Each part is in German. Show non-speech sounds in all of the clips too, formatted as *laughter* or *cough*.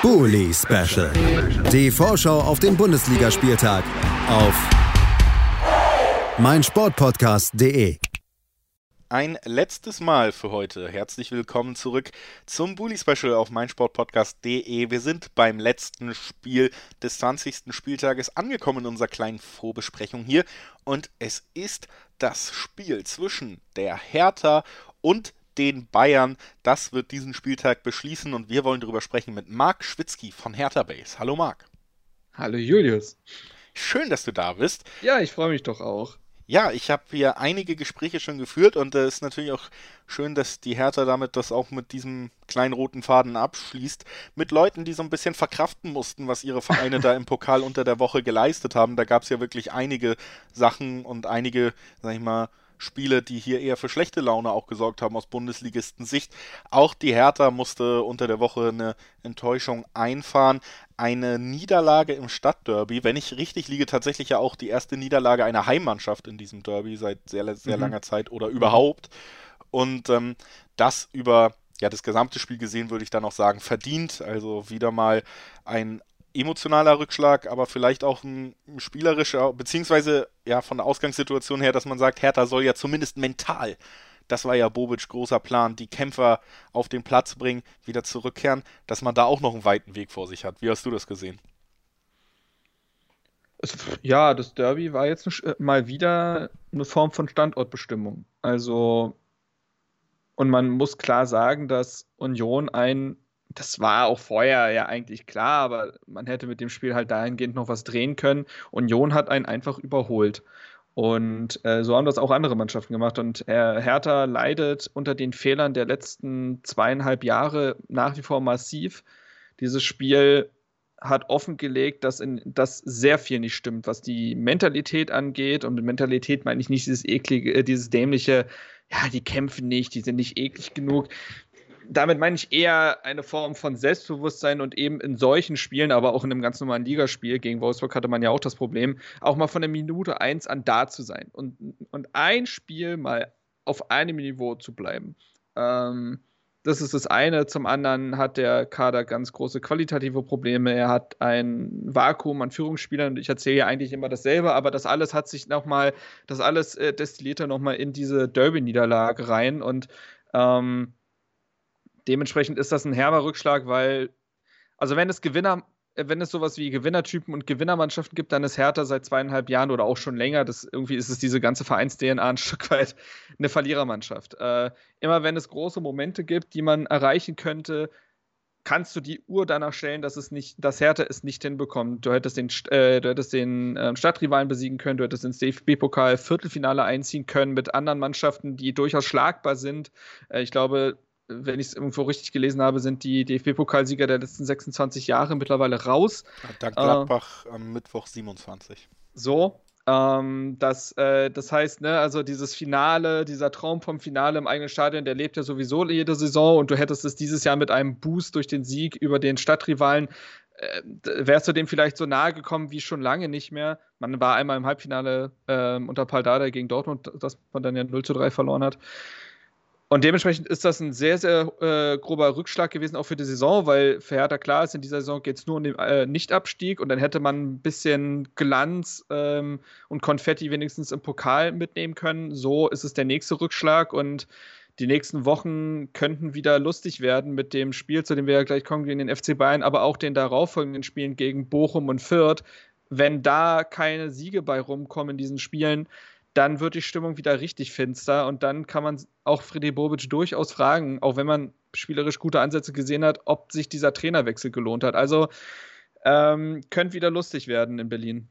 Bully Special. Die Vorschau auf den Bundesligaspieltag auf meinsportpodcast.de. Ein letztes Mal für heute. Herzlich willkommen zurück zum Bully Special auf meinsportpodcast.de. Wir sind beim letzten Spiel des 20. Spieltages angekommen in unserer kleinen Vorbesprechung hier und es ist das Spiel zwischen der Hertha und den Bayern. Das wird diesen Spieltag beschließen und wir wollen darüber sprechen mit Marc Schwitzky von Hertha Base. Hallo Marc. Hallo Julius. Schön, dass du da bist. Ja, ich freue mich doch auch. Ja, ich habe hier einige Gespräche schon geführt und es äh, ist natürlich auch schön, dass die Hertha damit das auch mit diesem kleinen roten Faden abschließt. Mit Leuten, die so ein bisschen verkraften mussten, was ihre Vereine *laughs* da im Pokal unter der Woche geleistet haben. Da gab es ja wirklich einige Sachen und einige, sag ich mal, Spiele, die hier eher für schlechte Laune auch gesorgt haben aus Bundesligisten-Sicht. Auch die Hertha musste unter der Woche eine Enttäuschung einfahren. Eine Niederlage im Stadtderby, wenn ich richtig liege, tatsächlich ja auch die erste Niederlage einer Heimmannschaft in diesem Derby seit sehr, sehr mhm. langer Zeit oder überhaupt. Und ähm, das über ja, das gesamte Spiel gesehen, würde ich dann auch sagen, verdient. Also wieder mal ein emotionaler Rückschlag, aber vielleicht auch ein spielerischer, beziehungsweise ja von der Ausgangssituation her, dass man sagt, Hertha soll ja zumindest mental, das war ja Bobic großer Plan, die Kämpfer auf den Platz bringen, wieder zurückkehren, dass man da auch noch einen weiten Weg vor sich hat. Wie hast du das gesehen? Ja, das Derby war jetzt äh, mal wieder eine Form von Standortbestimmung. Also, und man muss klar sagen, dass Union ein das war auch vorher ja eigentlich klar, aber man hätte mit dem Spiel halt dahingehend noch was drehen können. Union hat einen einfach überholt. Und äh, so haben das auch andere Mannschaften gemacht. Und äh, Hertha leidet unter den Fehlern der letzten zweieinhalb Jahre nach wie vor massiv. Dieses Spiel hat offengelegt, dass, in, sehr viel nicht stimmt, was die Mentalität angeht. Und mit Mentalität meine ich nicht dieses eklige, äh, dieses dämliche, ja, die kämpfen nicht, die sind nicht eklig genug damit meine ich eher eine Form von Selbstbewusstsein und eben in solchen Spielen, aber auch in einem ganz normalen Ligaspiel, gegen Wolfsburg hatte man ja auch das Problem, auch mal von der Minute 1 an da zu sein und, und ein Spiel mal auf einem Niveau zu bleiben. Ähm, das ist das eine. Zum anderen hat der Kader ganz große qualitative Probleme. Er hat ein Vakuum an Führungsspielern. Ich erzähle ja eigentlich immer dasselbe, aber das alles hat sich nochmal, das alles äh, destilliert er nochmal in diese Derby-Niederlage rein und ähm, dementsprechend ist das ein herber Rückschlag, weil, also wenn es Gewinner, wenn es sowas wie Gewinnertypen und Gewinnermannschaften gibt, dann ist Hertha seit zweieinhalb Jahren oder auch schon länger, das, irgendwie ist es diese ganze Vereins-DNA ein *laughs* Stück weit eine Verlierermannschaft. Äh, immer wenn es große Momente gibt, die man erreichen könnte, kannst du die Uhr danach stellen, dass es nicht, dass Hertha es nicht hinbekommt. Du hättest den, äh, du hättest den äh, Stadtrivalen besiegen können, du hättest ins DFB-Pokal Viertelfinale einziehen können mit anderen Mannschaften, die durchaus schlagbar sind. Äh, ich glaube, wenn ich es irgendwo richtig gelesen habe, sind die DFB-Pokalsieger der letzten 26 Jahre mittlerweile raus. Dank Gladbach äh, am Mittwoch 27. So, ähm, das, äh, das heißt, ne, also dieses Finale, dieser Traum vom Finale im eigenen Stadion, der lebt ja sowieso jede Saison und du hättest es dieses Jahr mit einem Boost durch den Sieg über den Stadtrivalen, äh, wärst du dem vielleicht so nahe gekommen wie schon lange nicht mehr. Man war einmal im Halbfinale äh, unter Paldada gegen Dortmund, das man dann ja 0 zu 3 verloren hat. Und dementsprechend ist das ein sehr, sehr äh, grober Rückschlag gewesen, auch für die Saison, weil für Hertha klar ist, in dieser Saison geht es nur um den äh, Nichtabstieg und dann hätte man ein bisschen Glanz ähm, und Konfetti wenigstens im Pokal mitnehmen können. So ist es der nächste Rückschlag und die nächsten Wochen könnten wieder lustig werden mit dem Spiel, zu dem wir ja gleich kommen, gegen den FC Bayern, aber auch den darauffolgenden Spielen gegen Bochum und Fürth. Wenn da keine Siege bei rumkommen in diesen Spielen, dann wird die Stimmung wieder richtig finster und dann kann man auch Freddy Bobic durchaus fragen, auch wenn man spielerisch gute Ansätze gesehen hat, ob sich dieser Trainerwechsel gelohnt hat. Also ähm, könnte wieder lustig werden in Berlin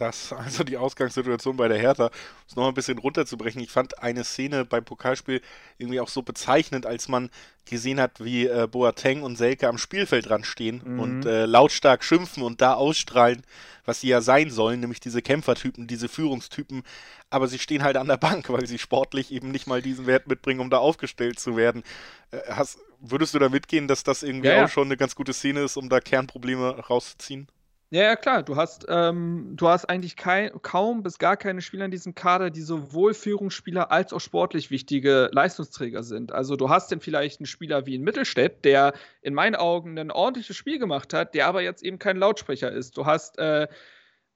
das, *laughs* also die Ausgangssituation bei der Hertha, um es nochmal ein bisschen runterzubrechen. Ich fand eine Szene beim Pokalspiel irgendwie auch so bezeichnend, als man gesehen hat, wie äh, Boateng und Selke am Spielfeldrand stehen mhm. und äh, lautstark schimpfen und da ausstrahlen, was sie ja sein sollen, nämlich diese Kämpfertypen, diese Führungstypen. Aber sie stehen halt an der Bank, weil sie sportlich eben nicht mal diesen Wert mitbringen, um da aufgestellt zu werden. Äh, hast, würdest du da mitgehen, dass das irgendwie ja, ja. auch schon eine ganz gute Szene ist, um da Kernprobleme rauszuziehen? Ja, ja, klar. Du hast, ähm, du hast eigentlich kein, kaum bis gar keine Spieler in diesem Kader, die sowohl Führungsspieler als auch sportlich wichtige Leistungsträger sind. Also du hast dann vielleicht einen Spieler wie in Mittelstädt, der in meinen Augen ein ordentliches Spiel gemacht hat, der aber jetzt eben kein Lautsprecher ist. Du hast äh,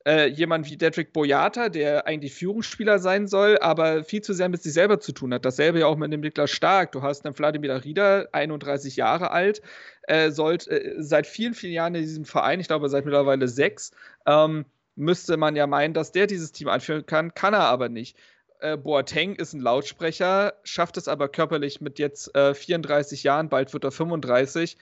äh, jemand wie Dedrick Boyata, der eigentlich Führungsspieler sein soll, aber viel zu sehr mit sich selber zu tun hat. Dasselbe ja auch mit dem Niklas Stark. Du hast einen Vladimir Rieder, 31 Jahre alt, äh, sollt, äh, seit vielen, vielen Jahren in diesem Verein, ich glaube seit mittlerweile sechs, ähm, müsste man ja meinen, dass der dieses Team anführen kann, kann er aber nicht. Äh, Boateng ist ein Lautsprecher, schafft es aber körperlich mit jetzt äh, 34 Jahren, bald wird er 35, äh,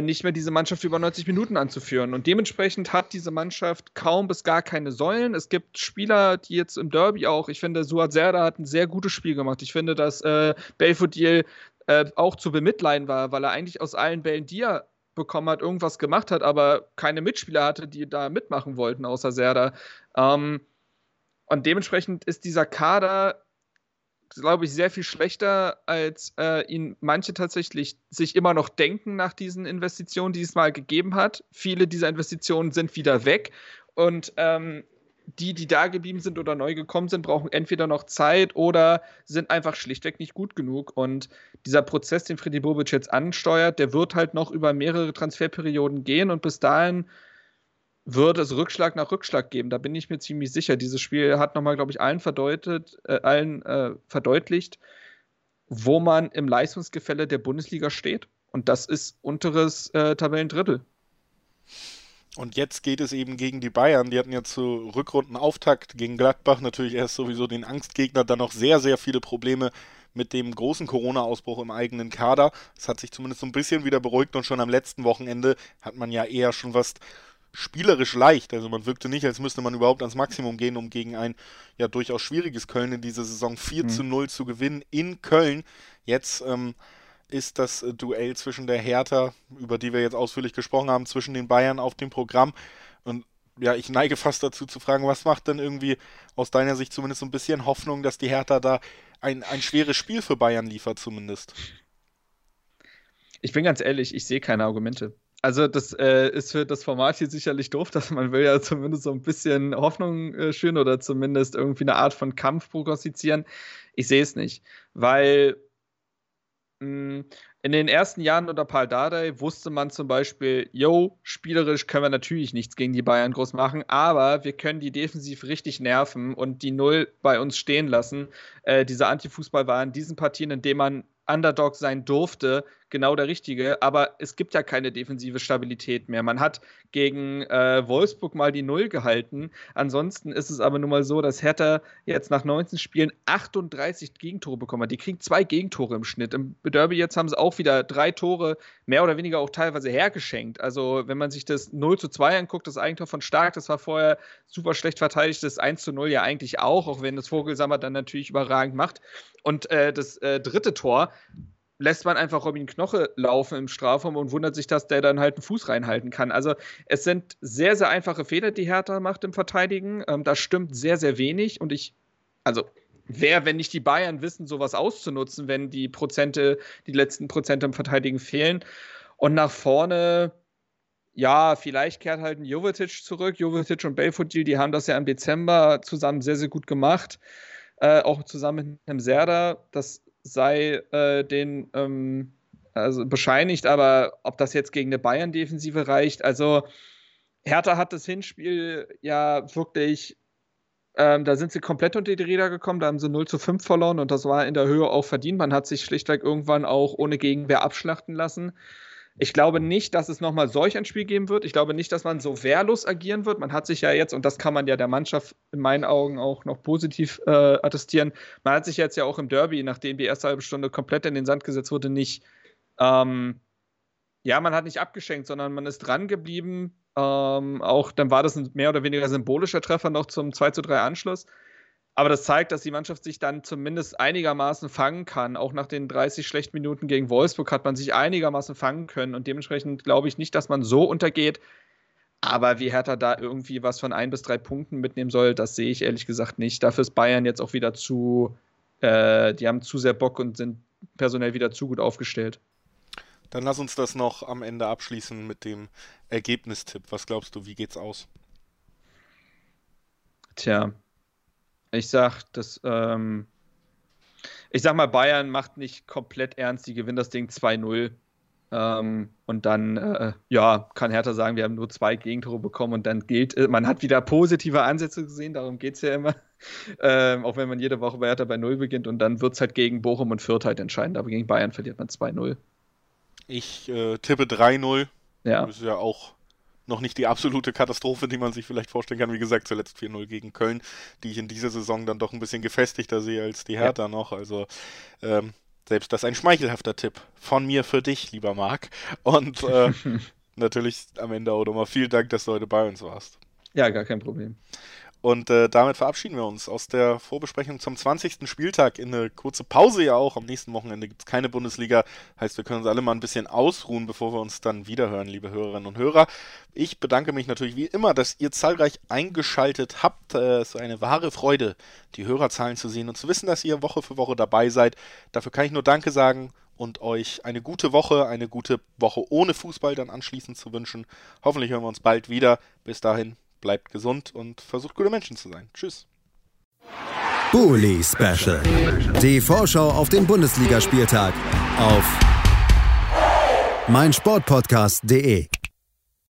nicht mehr diese Mannschaft über 90 Minuten anzuführen. Und dementsprechend hat diese Mannschaft kaum bis gar keine Säulen. Es gibt Spieler, die jetzt im Derby auch, ich finde, Suat Serda hat ein sehr gutes Spiel gemacht. Ich finde, dass äh, Belfodil äh, auch zu bemitleiden war, weil er eigentlich aus allen Bällen, die er bekommen hat, irgendwas gemacht hat, aber keine Mitspieler hatte, die da mitmachen wollten, außer Serda. Ähm, und dementsprechend ist dieser Kader glaube ich, sehr viel schlechter, als äh, ihn manche tatsächlich sich immer noch denken nach diesen Investitionen, die es mal gegeben hat. Viele dieser Investitionen sind wieder weg und ähm, die, die da geblieben sind oder neu gekommen sind, brauchen entweder noch Zeit oder sind einfach schlichtweg nicht gut genug. Und dieser Prozess, den Freddy Bobic jetzt ansteuert, der wird halt noch über mehrere Transferperioden gehen und bis dahin wird es Rückschlag nach Rückschlag geben. Da bin ich mir ziemlich sicher. Dieses Spiel hat nochmal, glaube ich, allen verdeutet, äh, allen äh, verdeutlicht, wo man im Leistungsgefälle der Bundesliga steht. Und das ist unteres äh, Tabellendrittel. Und jetzt geht es eben gegen die Bayern. Die hatten ja zu Rückrundenauftakt gegen Gladbach natürlich erst sowieso den Angstgegner, dann noch sehr, sehr viele Probleme mit dem großen Corona-Ausbruch im eigenen Kader. Es hat sich zumindest so ein bisschen wieder beruhigt und schon am letzten Wochenende hat man ja eher schon was spielerisch leicht. Also man wirkte nicht, als müsste man überhaupt ans Maximum gehen, um gegen ein ja durchaus schwieriges Köln in dieser Saison 4 mhm. zu 0 zu gewinnen in Köln. Jetzt ähm, ist das äh, Duell zwischen der Hertha, über die wir jetzt ausführlich gesprochen haben, zwischen den Bayern auf dem Programm. Und ja, ich neige fast dazu zu fragen, was macht denn irgendwie aus deiner Sicht zumindest so ein bisschen Hoffnung, dass die Hertha da ein, ein schweres Spiel für Bayern liefert zumindest? Ich bin ganz ehrlich, ich sehe keine Argumente. Also das äh, ist für das Format hier sicherlich doof, dass man will ja zumindest so ein bisschen Hoffnung äh, schüren oder zumindest irgendwie eine Art von Kampf prognostizieren. Ich sehe es nicht, weil mh, hm, in den ersten Jahren unter Paul Dardai wusste man zum Beispiel, yo, spielerisch können wir natürlich nichts gegen die Bayern groß machen, aber wir können die defensiv richtig nerven und die Null bei uns stehen lassen. Äh, dieser Antifußball war in diesen Partien, in denen man Underdog sein durfte, genau der richtige. Aber es gibt ja keine defensive Stabilität mehr. Man hat gegen äh, Wolfsburg mal die Null gehalten. Ansonsten ist es aber nun mal so, dass Hertha jetzt nach 19 Spielen 38 Gegentore bekommen hat. Die kriegen zwei Gegentore im Schnitt. Im Derby jetzt haben sie auch wieder drei Tore, mehr oder weniger auch teilweise hergeschenkt. Also, wenn man sich das 0 zu 2 anguckt, das Eigentor von Stark, das war vorher super schlecht verteidigt. Das 1 zu 0 ja eigentlich auch, auch wenn das Vogelsammer dann natürlich überragend macht. Und äh, das äh, dritte Tor lässt man einfach Robin Knoche laufen im Strafraum und wundert sich, dass der dann halt einen Fuß reinhalten kann. Also es sind sehr, sehr einfache Fehler, die Hertha macht im Verteidigen. Ähm, da stimmt sehr, sehr wenig und ich, also wer, wenn nicht die Bayern wissen, sowas auszunutzen, wenn die Prozente, die letzten Prozente im Verteidigen fehlen. Und nach vorne, ja, vielleicht kehrt halt ein Jovetic zurück. Jovetic und Belfodil, die haben das ja im Dezember zusammen sehr, sehr gut gemacht. Äh, auch zusammen mit einem Serda. Das sei äh, den ähm, also bescheinigt, aber ob das jetzt gegen eine Bayern-Defensive reicht, also Hertha hat das Hinspiel ja wirklich, ähm, da sind sie komplett unter die Räder gekommen, da haben sie 0 zu 5 verloren und das war in der Höhe auch verdient. Man hat sich schlichtweg irgendwann auch ohne Gegenwehr abschlachten lassen. Ich glaube nicht, dass es nochmal solch ein Spiel geben wird. Ich glaube nicht, dass man so wehrlos agieren wird. Man hat sich ja jetzt, und das kann man ja der Mannschaft in meinen Augen auch noch positiv äh, attestieren, man hat sich jetzt ja auch im Derby, nachdem die erste halbe Stunde komplett in den Sand gesetzt wurde, nicht, ähm, ja, man hat nicht abgeschenkt, sondern man ist dran geblieben. Ähm, auch dann war das ein mehr oder weniger symbolischer Treffer noch zum 2 zu 3 Anschluss. Aber das zeigt, dass die Mannschaft sich dann zumindest einigermaßen fangen kann. Auch nach den 30 schlechten Minuten gegen Wolfsburg hat man sich einigermaßen fangen können. Und dementsprechend glaube ich nicht, dass man so untergeht. Aber wie Hertha da irgendwie was von ein bis drei Punkten mitnehmen soll, das sehe ich ehrlich gesagt nicht. Dafür ist Bayern jetzt auch wieder zu, äh, die haben zu sehr Bock und sind personell wieder zu gut aufgestellt. Dann lass uns das noch am Ende abschließen mit dem Ergebnistipp. Was glaubst du, wie geht's aus? Tja, ich sag, dass ähm, ich sag mal, Bayern macht nicht komplett ernst, die gewinnen das Ding 2-0. Ähm, und dann, äh, ja, kann Hertha sagen, wir haben nur zwei Gegentore bekommen und dann gilt, äh, man hat wieder positive Ansätze gesehen, darum geht es ja immer. *laughs* Ähm, auch wenn man jede Woche bei Hertha bei 0 beginnt und dann wird es halt gegen Bochum und Fürth halt entscheidend, aber gegen Bayern verliert man 2-0. Ich äh, tippe 3-0. Ja. Das ist ja auch noch nicht die absolute Katastrophe, die man sich vielleicht vorstellen kann. Wie gesagt, zuletzt 4-0 gegen Köln, die ich in dieser Saison dann doch ein bisschen gefestigter sehe als die Hertha ja. noch. Also ähm, selbst das ein schmeichelhafter Tipp von mir für dich, lieber Marc. Und äh, *laughs* natürlich am Ende auch nochmal vielen Dank, dass du heute bei uns warst. Ja, gar kein Problem. Und äh, damit verabschieden wir uns aus der Vorbesprechung zum 20. Spieltag in eine kurze Pause ja auch. Am nächsten Wochenende gibt es keine Bundesliga. Heißt, wir können uns alle mal ein bisschen ausruhen, bevor wir uns dann wiederhören, liebe Hörerinnen und Hörer. Ich bedanke mich natürlich wie immer, dass ihr zahlreich eingeschaltet habt. Äh, es ist eine wahre Freude, die Hörerzahlen zu sehen und zu wissen, dass ihr Woche für Woche dabei seid. Dafür kann ich nur Danke sagen und euch eine gute Woche, eine gute Woche ohne Fußball dann anschließend zu wünschen. Hoffentlich hören wir uns bald wieder. Bis dahin, bleibt gesund und versucht gute Menschen zu sein. Tschüss. Bully Special. Die Vorschau auf den Bundesligaspieltag auf meinsportpodcast.de.